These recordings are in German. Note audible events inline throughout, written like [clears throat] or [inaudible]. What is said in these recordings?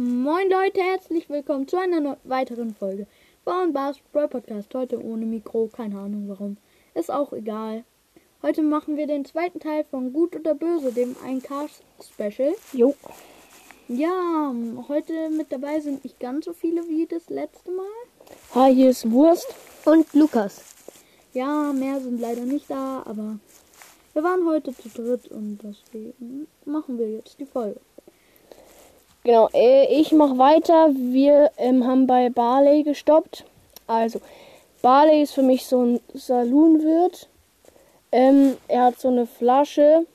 Moin Leute, herzlich willkommen zu einer weiteren Folge von Bars Brawl Podcast. Heute ohne Mikro, keine Ahnung warum. Ist auch egal. Heute machen wir den zweiten Teil von Gut oder Böse, dem 1K Special. Jo. Ja, heute mit dabei sind nicht ganz so viele wie das letzte Mal. Hi, hier ist Wurst. Und Lukas. Ja, mehr sind leider nicht da, aber wir waren heute zu dritt und deswegen machen wir jetzt die Folge. Genau, äh, ich mache weiter. Wir ähm, haben bei Barley gestoppt. Also, Barley ist für mich so ein Saloonwirt. Ähm, er hat so eine Flasche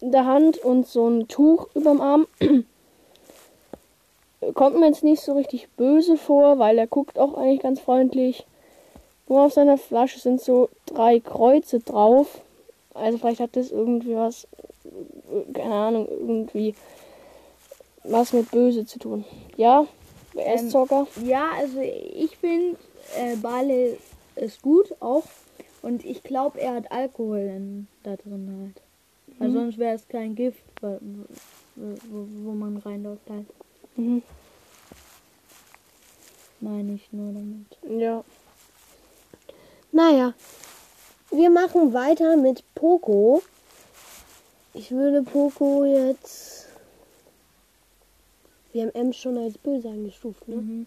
in der Hand und so ein Tuch überm Arm. [clears throat] Kommt mir jetzt nicht so richtig böse vor, weil er guckt auch eigentlich ganz freundlich. Nur auf seiner Flasche sind so drei Kreuze drauf. Also vielleicht hat das irgendwie was, äh, keine Ahnung, irgendwie was mit böse zu tun. Ja, wer ist Ähm, Zocker? Ja, also ich finde, äh, Bale ist gut auch. Und ich glaube, er hat Alkohol in, da drin halt. Weil sonst wäre es kein Gift, wo, wo, wo man reinläuft halt. Mhm. Meine ich nur damit. Ja. Naja, wir machen weiter mit Poco. Ich würde Poco jetzt. Wir haben M schon als böse eingestuft, ne? Mhm.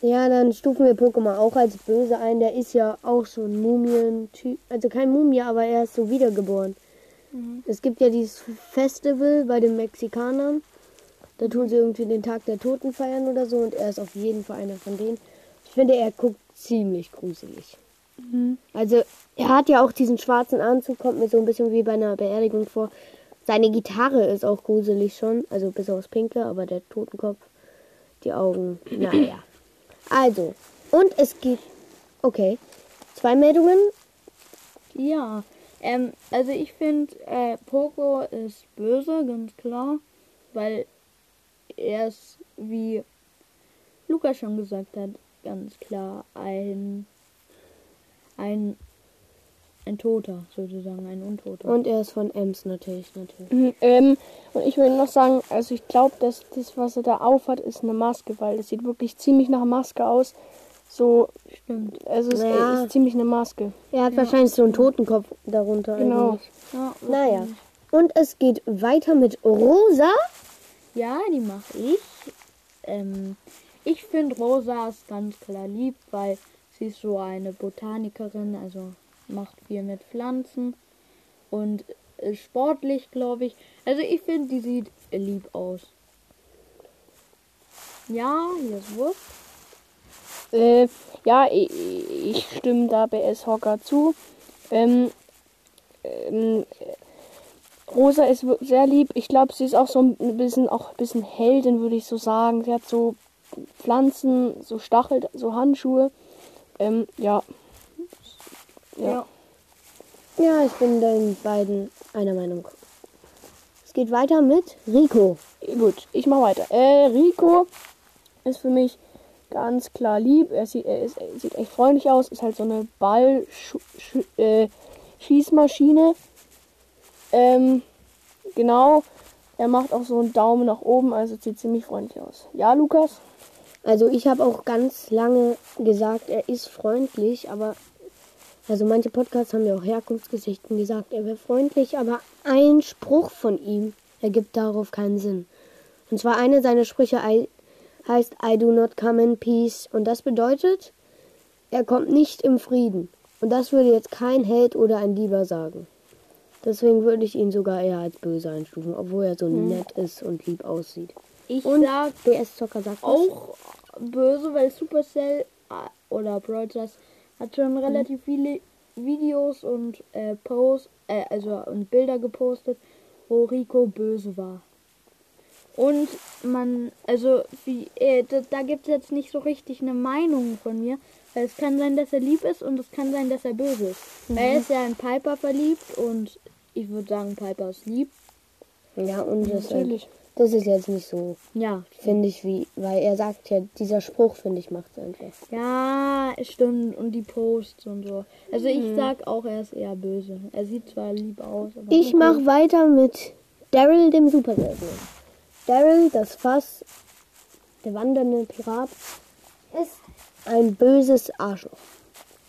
Ja, dann stufen wir mal auch als böse ein. Der ist ja auch so ein Mumien-Typ. Also kein Mumie, aber er ist so wiedergeboren. Mhm. Es gibt ja dieses Festival bei den Mexikanern. Da tun sie irgendwie den Tag der Toten feiern oder so. Und er ist auf jeden Fall einer von denen. Ich finde, er guckt ziemlich gruselig. Mhm. Also, er hat ja auch diesen schwarzen Anzug, kommt mir so ein bisschen wie bei einer Beerdigung vor. Seine Gitarre ist auch gruselig schon, also bis aufs Pinke, aber der Totenkopf, die Augen, [clears throat] naja. Also, und es geht, okay, zwei Meldungen. Ja, ähm, also ich finde, äh, Poco ist böse, ganz klar. Weil er ist, wie Lukas schon gesagt hat, ganz klar ein, ein, ein Toter, sozusagen, ein Untoter. Und er ist von Ems natürlich, natürlich. Mhm, ähm, und ich will noch sagen, also ich glaube, dass das, was er da aufhat, ist eine Maske, weil das sieht wirklich ziemlich nach Maske aus. So, Stimmt. also es Ja. ist ziemlich eine Maske. Er hat wahrscheinlich so einen Totenkopf darunter Genau. Ja, Naja. Und es geht weiter mit Rosa. Ja, die mache ich. Ähm, ich finde Rosa ist ganz klar lieb, weil sie ist so eine Botanikerin, also macht viel mit Pflanzen und ist sportlich, glaube ich. Also ich finde, die sieht lieb aus. Ja, hier ist Wurst. Äh, ja, ich, ich stimme da BS Hocker zu. Ähm, ähm, Rosa ist sehr lieb. Ich glaube, sie ist auch so ein bisschen, auch ein bisschen Heldin, würde ich so sagen. Sie hat so Pflanzen, so Stachel, so Handschuhe. Ähm, ja. Ja. Ja, ich bin den beiden einer Meinung. Es geht weiter mit Rico. Gut, ich mache weiter. Äh, Rico ist für mich ganz klar lieb. Er sieht, er ist, er sieht echt freundlich aus. Ist halt so eine Ball-Schießmaschine. Ähm, genau. Er macht auch so einen Daumen nach oben, also sieht ziemlich freundlich aus. Ja, Lukas? Also ich habe auch ganz lange gesagt, er ist freundlich, aber also manche Podcasts haben ja auch Herkunftsgeschichten gesagt, er wäre freundlich, aber ein Spruch von ihm ergibt darauf keinen Sinn. Und zwar eine seiner Sprüche I, heißt I do not come in peace und das bedeutet, er kommt nicht im Frieden. Und das würde jetzt kein Held oder ein Lieber sagen. Deswegen würde ich ihn sogar eher als böse einstufen, obwohl er so nett ist und lieb aussieht. Ich Und sag BS Zocker sagt was? auch böse, weil Supercell äh, oder Stars hat schon relativ viele Videos und äh, Posts, äh, also und Bilder gepostet, wo Rico böse war. Und man, also wie, äh, da, da gibt es jetzt nicht so richtig eine Meinung von mir, weil es kann sein, dass er lieb ist und es kann sein, dass er böse ist. Weil er ist ja in Piper verliebt und ich würde sagen, Piper ist lieb. Ja, und das, halt, Natürlich. Das ist jetzt nicht so, Ja, finde ich, wie, weil er sagt ja, dieser Spruch, finde ich, macht es einfach. Ja, es stimmt. Und die Posts und so. Also ich sag auch, er ist eher böse. Er sieht zwar lieb aus, aber. Ich mache weiter mit Daryl, dem Super Seltenen. Daryl, das Fass, der wandernde Pirat, ist ein böses Arschloch.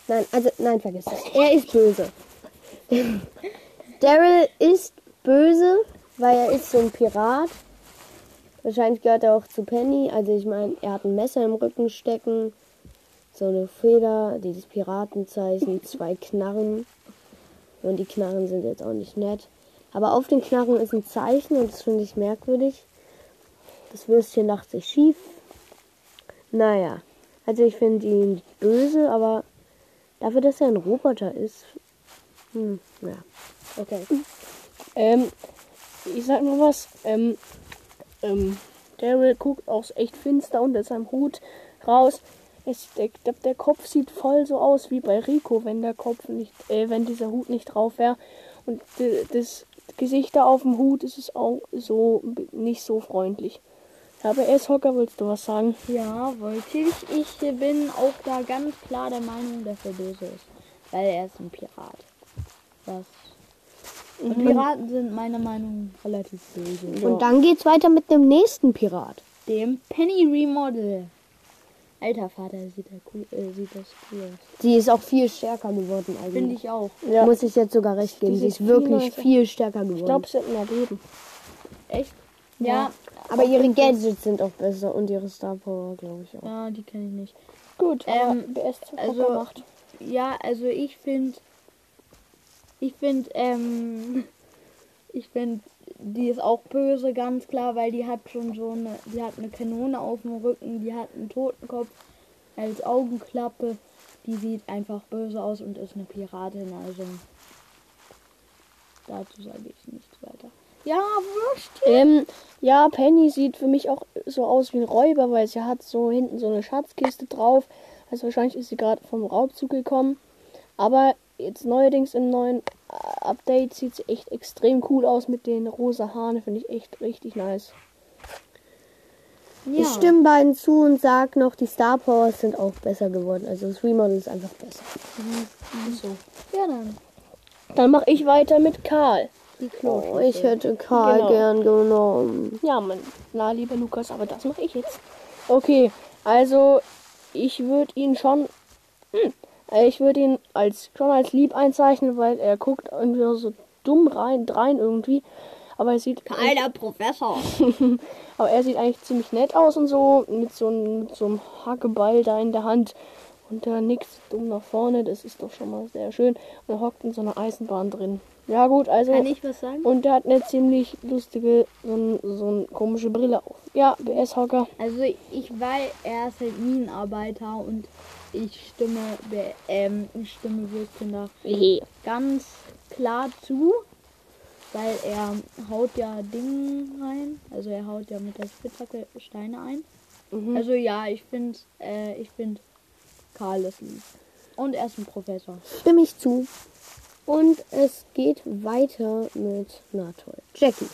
Nein, also, nein, vergiss das. Er ist böse. [laughs] Daryl ist böse, weil er ist so ein Pirat. Wahrscheinlich gehört er auch zu Penny. Also ich meine, er hat ein Messer im Rücken stecken, so eine Feder, dieses Piratenzeichen, zwei Knarren. Und die Knarren sind jetzt auch nicht nett. Aber auf den Knarren ist ein Zeichen und das finde ich merkwürdig. Das Würstchen lacht sich schief. Naja, also ich finde ihn böse, aber dafür, dass er ein Roboter ist. Hm, ja. Okay. Ähm, ich sag nur was. Ähm, ähm, Daryl guckt auch echt finster unter seinem Hut raus. Es, der, der, Kopf sieht voll so aus wie bei Rico, wenn der Kopf nicht, äh, wenn dieser Hut nicht drauf wäre. Und das Gesicht da auf dem Hut ist es auch so nicht so freundlich. Aber Hocker, willst du was sagen? Ja, wollte ich. Ich bin auch da ganz klar der Meinung, dass er böse ist. Weil er ist ein Pirat. Das. Und Piraten sind meiner Meinung nach relativ böse. Und dann geht's weiter mit dem nächsten Pirat. Dem Penny Remodel. Alter Vater, sieht, er cool, äh, sieht das cool aus. Sie ist auch viel stärker geworden Finde ich auch. Ja. Muss ich jetzt sogar recht geben. Sie ist wirklich viel stärker geworden. Ich glaube, sie hätten erleben. Echt? Ja. Aber ihre Gadgets sind auch besser und ihre Star Power, glaube ich auch. Ja, die kenne ich nicht. Gut, Ähm, aber also- Hocker macht. Ja, also ich finde, ich finde, ähm, ich finde, die ist auch böse, ganz klar, weil die hat schon so eine, die hat eine Kanone auf dem Rücken, die hat einen Totenkopf als Augenklappe, die sieht einfach böse aus und ist eine Piratin, also dazu sage ich nichts weiter. Ja, Würstchen. Ähm, ja, Penny sieht für mich auch so aus wie ein Räuber, weil sie hat so hinten so eine Schatzkiste drauf. Also wahrscheinlich ist sie gerade vom Raubzug gekommen. Aber jetzt neuerdings im neuen äh, Update sieht sie echt extrem cool aus mit den rosa Haaren. Finde ich echt richtig nice. Ja. Ich stimme beiden zu und sag noch, die Star Powers sind auch besser geworden. Also das Remodel ist einfach besser. So. Ja, dann. Dann mache ich weiter mit Karl. Die. Oh, ich hätte Karl Genau. gern genommen. Ja, mein na lieber Lukas, aber das mache ich jetzt. Okay, also ich würde ihn schon, hm, ich würde ihn als schon als lieb einzeichnen, weil er guckt irgendwie so dumm rein, drein irgendwie. Aber er sieht, Alter Professor. [laughs] aber er sieht eigentlich ziemlich nett aus und so mit so, einem- mit so einem Hackeball da in der Hand und da nickt dumm nach vorne. Das ist doch schon mal sehr schön. Und er hockt in so einer Eisenbahn drin. Ja gut, also Kann ich was sagen? und der hat eine ziemlich lustige, so, ein, so eine komische Brille auf. Ja, BS-Hocker. Also ich weiß, er ist halt Minenarbeiter und ich stimme, ähm, ich stimme Würstchen ganz klar zu, weil er haut ja Dinge rein, also er haut ja mit der Spitzhacke Steine ein. Mhm. Also ja, ich finde, äh, ich finde Karl ist lieb. Und er ist ein Professor. Stimme ich zu. Und es geht weiter mit, na toll, Jackie.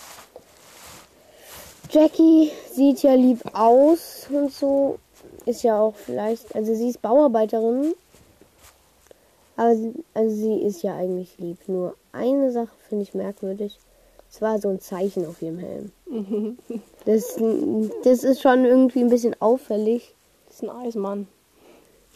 Jackie sieht ja lieb aus und so. Ist ja auch vielleicht, also sie ist Bauarbeiterin. Aber sie, also sie ist ja eigentlich lieb. Nur eine Sache finde ich merkwürdig. Es war so ein Zeichen auf ihrem Helm. [laughs] Das, das ist schon irgendwie ein bisschen auffällig. Das ist ein Eismann.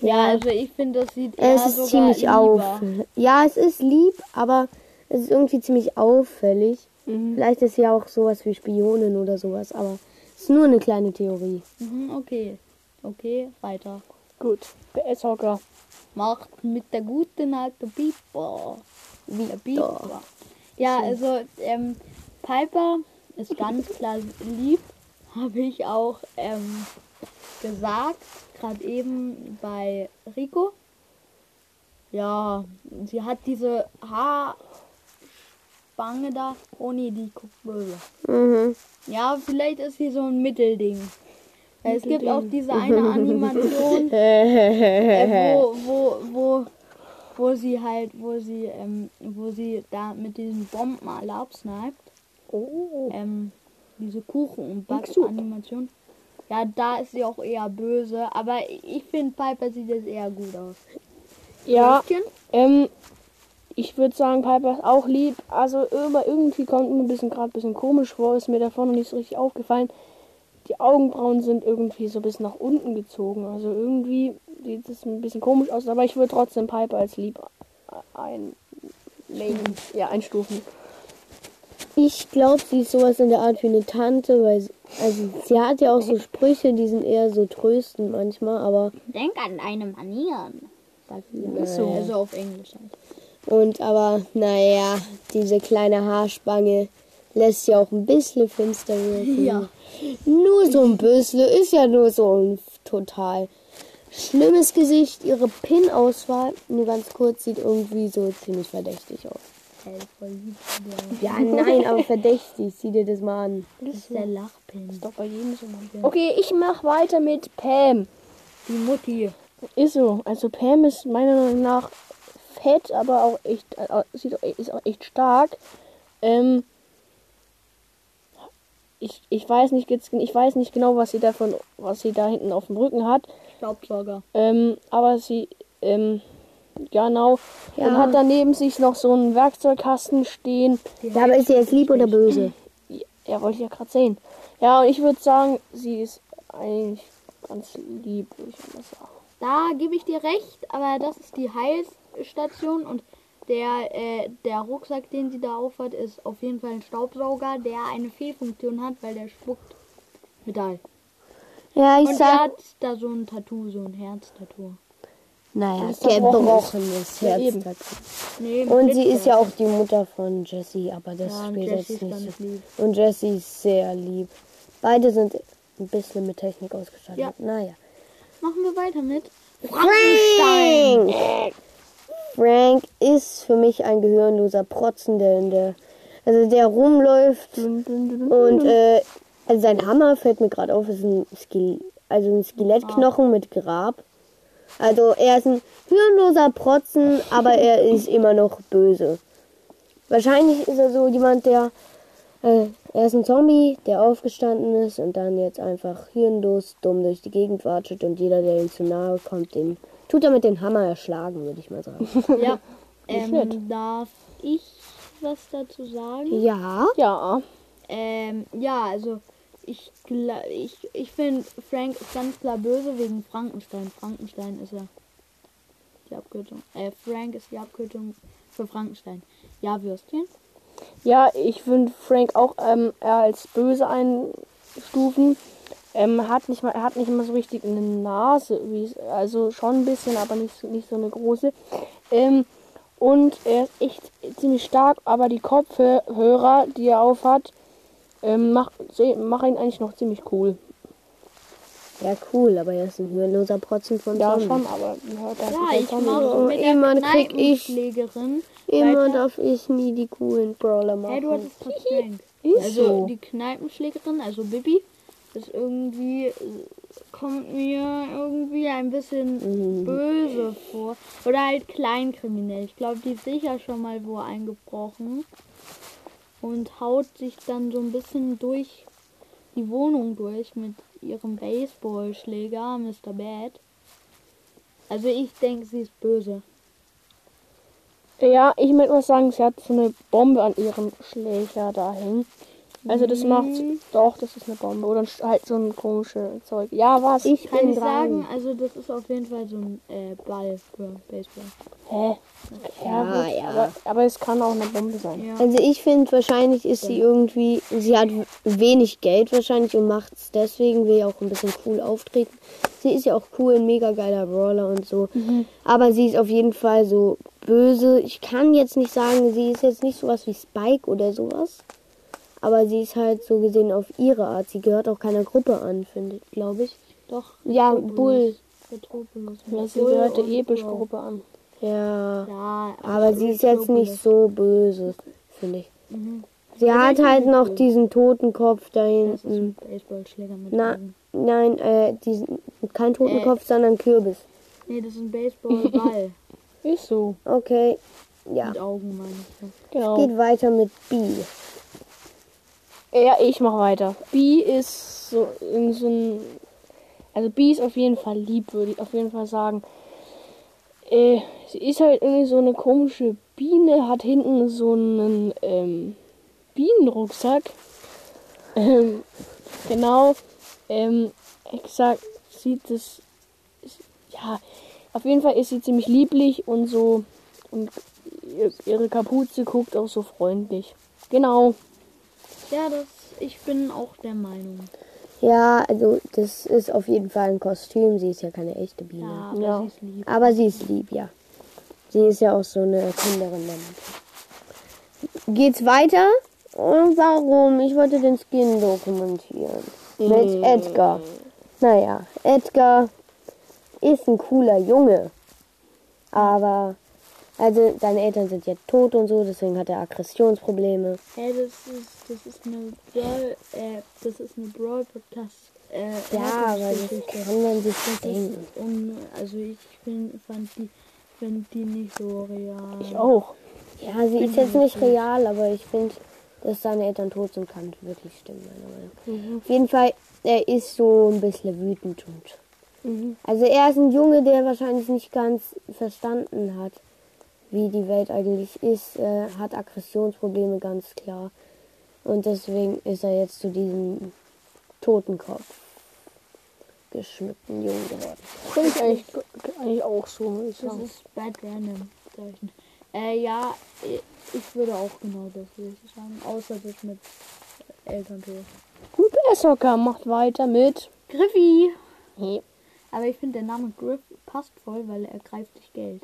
Ja, also ich finde, das sieht eher Es ist ziemlich lieber. auf. Ja, es ist lieb, aber es ist irgendwie ziemlich auffällig. Mhm. Vielleicht ist sie ja auch sowas wie Spionin oder sowas, aber es ist nur eine kleine Theorie. Mhm, okay. Okay, weiter. Gut. BS-Hocker. macht mit der guten alten Piper. Wie der. Piper. Ja, also ähm, Piper ist ganz klar lieb, habe ich auch ähm, gesagt, gerade eben bei Rico. Ja, sie hat diese Haarspange da. Oh nee, die guckt böse. Mhm. Ja, vielleicht ist sie so ein Mittelding. Es gibt auch diese eine Animation, [laughs] äh, wo, wo, wo, wo sie halt, wo sie, ähm, wo sie da mit diesen Bombenalarm sniped, Oh. ähm, diese Kuchen- und. Back-Animation. Ja, da ist sie auch eher böse, aber ich finde Piper sieht jetzt eher gut aus. Ja, ähm, ich würde sagen, Piper ist auch lieb. Also irgendwie kommt mir ein bisschen gerade ein bisschen komisch vor, ist mir davor noch nicht so richtig aufgefallen. Die Augenbrauen sind irgendwie so ein bisschen nach unten gezogen. Also irgendwie sieht es ein bisschen komisch aus, aber ich würde trotzdem Piper als lieb ein ja, einstufen. Ich glaube, sie ist sowas in der Art wie eine Tante, weil sie, also sie hat ja auch so Sprüche, die sind eher so tröstend manchmal, aber Denk an deine Manieren. Sagt sie. so. Also auf Englisch halt. und aber naja, diese kleine Haarspange lässt ja auch ein bisschen finster wirken. Ja. Nur so ein bisschen, ist ja nur so ein total schlimmes Gesicht. Ihre Pin-Auswahl, nur ganz kurz, sieht irgendwie so ziemlich verdächtig aus. Hey, voll lieb. Ja, nein, aber verdächtig. Sieh dir das mal an. Das ist der Lachpin. Ist doch bei jedem so. Okay, ich mach weiter mit Pam. Die Mutti. Ist so. Also Pam ist meiner Meinung nach fett, aber auch echt, äh, sieht auch, ist auch echt stark. Ähm, ich, ich weiß nicht jetzt, ich weiß nicht genau, was sie davon, was sie da hinten auf dem Rücken hat. Staubsauger. Ähm, aber sie, ähm, genau, Ja. und hat daneben sich noch so einen Werkzeugkasten stehen. Ja, aber ist sie jetzt lieb oder böse? Ja, wollte ich ja gerade sehen. Ja, und ich würde sagen, sie ist eigentlich ganz lieb, würde ich mal sagen. Da gebe ich dir recht, aber das ist die Heilstation und der, äh, der Rucksack, den sie da aufhat, ist auf jeden Fall ein Staubsauger, der eine Fehlfunktion hat, weil der spuckt Metall. Ja, ich Und er sag, hat da so ein Tattoo, so ein Herztattoo. naja, gebrochenes Ja, Herz eben. dazu. Nee, Und sie ist ja auch die Mutter von Jessie, aber das Ja, spielt jetzt ist nicht so. lieb. Und Jessie ist sehr lieb. Beide sind ein bisschen mit Technik ausgestattet. Ja. Naja. Machen wir weiter mit Frankenstein. Frank! Ist für mich ein gehirnloser Protzen, der in der. Also der rumläuft und äh, also sein Hammer fällt mir gerade auf, ist ein Skel also ein Skelettknochen mit Grab. Also er ist ein hirnloser Protzen, aber er [laughs] ist immer noch böse. Wahrscheinlich ist er so jemand, der äh, er ist ein Zombie, der aufgestanden ist und dann jetzt einfach hirnlos dumm durch die Gegend watschelt und jeder, der ihm zu nahe kommt, den tut er mit dem Hammer erschlagen, würde ich mal sagen. [laughs] Ja. Ähm, darf ich was dazu sagen? ja. Ja, Ähm, ja, also ich, gla- ich, ich finde, Frank ist ganz klar böse wegen Frankenstein. Frankenstein ist ja die Abkürzung. Äh, Frank ist die Abkürzung für Frankenstein. Ja, Würstchen? ja, ich würde Frank auch ähm, eher als böse einstufen. Ähm, hat nicht mal, er hat nicht mal so richtig eine Nase, also schon ein bisschen, aber nicht so, nicht so eine große. Ähm, und er ist echt ziemlich stark, aber die Kopfhörer, die er aufhat, ähm, mach, se- machen ihn eigentlich noch ziemlich cool. Ja, cool, aber er ist ein hirnloser Protzen von Ja, Zombie. schon, aber ja, der Ja, der ich mache mit der Immer krieg ich- Kneipenschlägerin. Immer darf ich nie die coolen Brawler machen. Hey, du hattest. [laughs] Ist Also so. die Kneipenschlägerin, also Bibi, ist irgendwie, äh, kommt mir irgendwie ein bisschen böse vor. Oder halt kleinkriminell. Ich glaube, die ist sicher schon mal wo eingebrochen und haut sich dann so ein bisschen durch die Wohnung durch mit ihrem Baseballschläger, Mr. Bad. Also ich denke, sie ist böse. Ja, ich möchte mal sagen, sie hat so eine Bombe an ihrem Schläger da hängen. Also das macht doch, das ist eine Bombe oder halt so ein komisches Zeug. Ja, was? Ich Kann sagen, also das ist auf jeden Fall so ein äh, Ball für Baseball. Hä? Ja, Ja, ja. Aber, aber es kann auch eine Bombe sein. Ja. Also ich finde, wahrscheinlich ist sie irgendwie, sie hat wenig Geld wahrscheinlich und macht es deswegen, will ja auch ein bisschen cool auftreten. Sie ist ja auch cool, ein mega geiler Brawler und so. Aber sie ist auf jeden Fall so böse. Ich kann jetzt nicht sagen, sie ist jetzt nicht sowas wie Spike oder sowas. Aber sie ist halt so gesehen auf ihre Art. Sie gehört auch keiner Gruppe an, finde ich, glaube ich. Doch. Ja. Bull. Metropolis. Ja, sie Bull gehört der und Episch-Gruppe an. Ja. Ja, Aber sie ist jetzt nicht so böse, finde ich. Mhm. Sie Also hat halt noch cool. diesen Totenkopf da Das ist hinten. ein Baseballschläger mit Na, nein, äh, diesen, kein Totenkopf, sondern Kürbis. Nee, das ist ein Baseballball [laughs] Ist so. Okay, ja. mit Augen, meine ich. Genau. Geht weiter mit B. Ja, ich mach weiter. B ist so in so ein. Also B ist auf jeden Fall lieb, würde ich auf jeden Fall sagen. Äh, sie ist halt irgendwie so eine komische Biene hat hinten so einen ähm, Bienenrucksack. Ähm, genau. Ähm, exakt sieht es. Ja, auf jeden Fall ist sie ziemlich lieblich und so. Und ihr- ihre Kapuze guckt auch so freundlich. Genau. Ja, das, ich bin auch der Meinung. Ja, also das ist auf jeden Fall ein Kostüm. Sie ist ja keine echte Biene. Ja, aber Ja. sie ist lieb. Aber sie ist lieb, ja. Sie ist ja auch so eine Erfinderin. Dann. Geht's weiter? Und warum? Ich wollte den Skin dokumentieren. Mit Edgar. Naja, Edgar ist ein cooler Junge. Aber, also seine Eltern sind jetzt tot und so, deswegen hat er Aggressionsprobleme. Hey, das ist, das ist eine Brawl, äh, das ist eine Brawl Podcast. Äh, Ja, aber das kann man sich Das denken. ist un, also ich find, fand die, find die nicht so real. Ich auch. Ja, sie ist jetzt nicht real, aber ich finde, dass seine Eltern tot sind, kann wirklich stimmen, meiner Meinung nach. Auf jeden Fall, er ist so ein bisschen wütend und. Mhm. Also er ist ein Junge, der wahrscheinlich nicht ganz verstanden hat, wie die Welt eigentlich ist. Er hat Aggressionsprobleme, ganz klar. Und deswegen ist er jetzt zu diesem Totenkopf geschmückten Jungen geworden. Finde ich eigentlich, eigentlich auch so, ich Das sagen. ist Bad Random Zeichen. Äh, ja, ich- ich würde auch genau das würde ich sagen. Außer das mit Elterntod. Gut, Socker macht weiter mit. Griffy! Nee, Aber ich finde, der Name Griff passt voll, weil er greift sich Geld.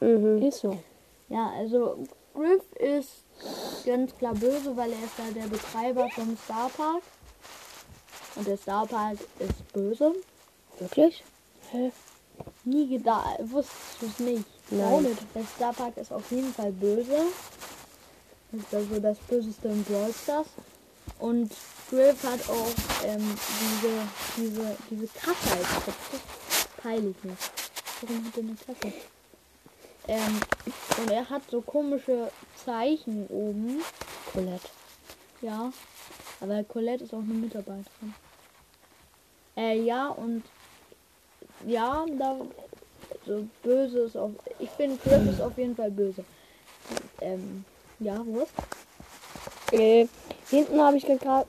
Mhm. ist so. Ja, also Griff ist ganz klar böse, weil er ist ja der Betreiber vom Star Park. Und der Star Park ist böse. Wirklich? Hä? Nie gedacht, wusstest du es nicht? Nein. Nicht. Der Star Park ist auf jeden Fall böse. Das ist also das Böseste in Brawl Stars. Und Griff hat auch ähm, diese, diese, diese Kasse als Kopf. Das peile ich nicht. Warum hat er eine Kasse? Ähm, und er hat so komische Zeichen oben. Colette. Ja. Aber Colette ist auch eine Mitarbeiterin. Äh, ja, und ja, da so böse ist auf. Ich finde Griff ist auf jeden Fall böse. Ähm, ja, was? Äh, hinten habe ich gerade,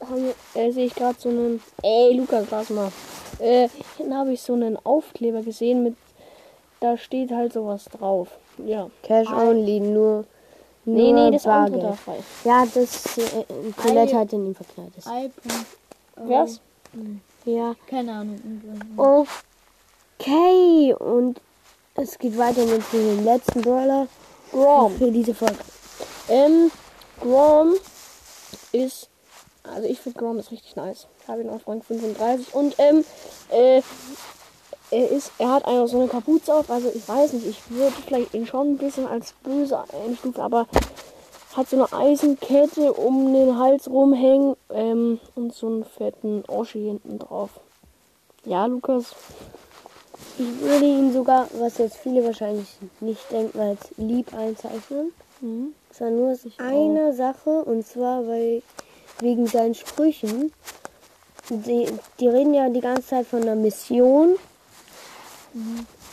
äh, sehe ich gerade so einen. Ey, Lukas, lass mal. Äh, hinten habe ich so einen Aufkleber gesehen mit. Da steht halt sowas drauf. Ja. Cash only, nur. Nee, nur nee, das andere Bargeld. dabei. Ja, das äh, Colette Ei. hat in ihm verkleidet. I. Was? Ja. Keine Ahnung. Okay, und es geht weiter mit dem letzten Brawler Grom. für diese Folge. Ähm, Grom ist. Also ich finde Grom ist richtig nice. Ich habe ihn auf Rang 35. Und ähm, äh, er ist. Er hat einfach so eine Kapuze auf. Also ich weiß nicht, ich würde vielleicht ihn schon ein bisschen als böse einstufen, aber hat so eine Eisenkette um den Hals rumhängen ähm, und so einen fetten Oschi hinten drauf. Ja, Lukas. Ich würde ihn sogar, was jetzt viele wahrscheinlich nicht denken, als lieb einzeichnen. Mhm. Es war nur aus einer Sache und zwar weil wegen seinen Sprüchen. Die, die reden ja die ganze Zeit von einer Mission.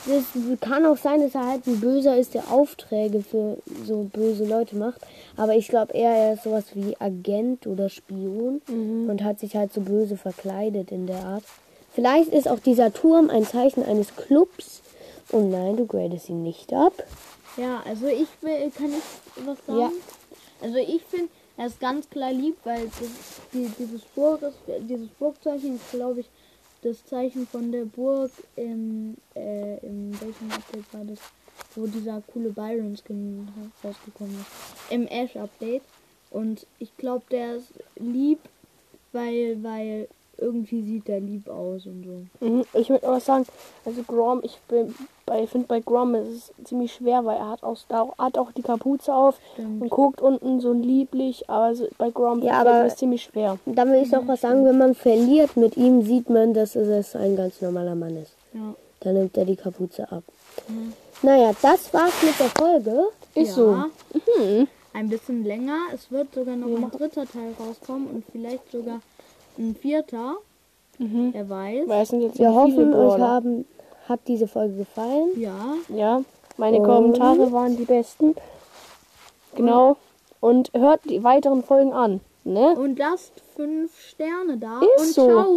Es kann auch sein, dass er halt ein Böser ist, der Aufträge für so böse Leute macht. Aber ich glaube eher, er ist sowas wie Agent oder Spion und hat sich halt so böse verkleidet in der Art. Vielleicht ist auch dieser Turm ein Zeichen eines Clubs. Und nein, du gradest ihn nicht ab. Ja, also ich will, kann ich was sagen? Ja. Also ich finde, er ist ganz klar lieb, weil das, die, dieses Burg ist, dieses Burgzeichen ist, glaube ich, das Zeichen von der Burg im, äh, in welchem Update war das, wo dieser coole Byron-Skin rausgekommen ist. Im Ash-Update. Und ich glaube, der ist lieb, weil, weil irgendwie sieht er lieb aus und so. Mhm, Ich würde auch sagen, also Grom, ich bin bei, finde bei Grom ist es ziemlich schwer, weil er hat auch, hat auch die Kapuze auf Stimmt. und guckt unten so lieblich, aber so, bei Grom Ja, aber- mir das ziemlich schwer. Da will ich auch was sagen, wenn man verliert mit ihm, sieht man, dass es ein ganz normaler Mann ist. Ja. Dann nimmt er die Kapuze ab. Naja, das war's mit der Folge. Ist ja. so. Mhm. Ein bisschen länger. Es wird sogar noch ein dritter Teil rauskommen und vielleicht sogar ein vierter. Mhm. Wer weiß. Sind jetzt Wir hoffen, euch haben, hat diese Folge gefallen. Ja. Ja, meine Und- Kommentare waren die besten. Genau. Und hört die weiteren Folgen an. Ne? Und lasst fünf Sterne da. Ist und so. ciao.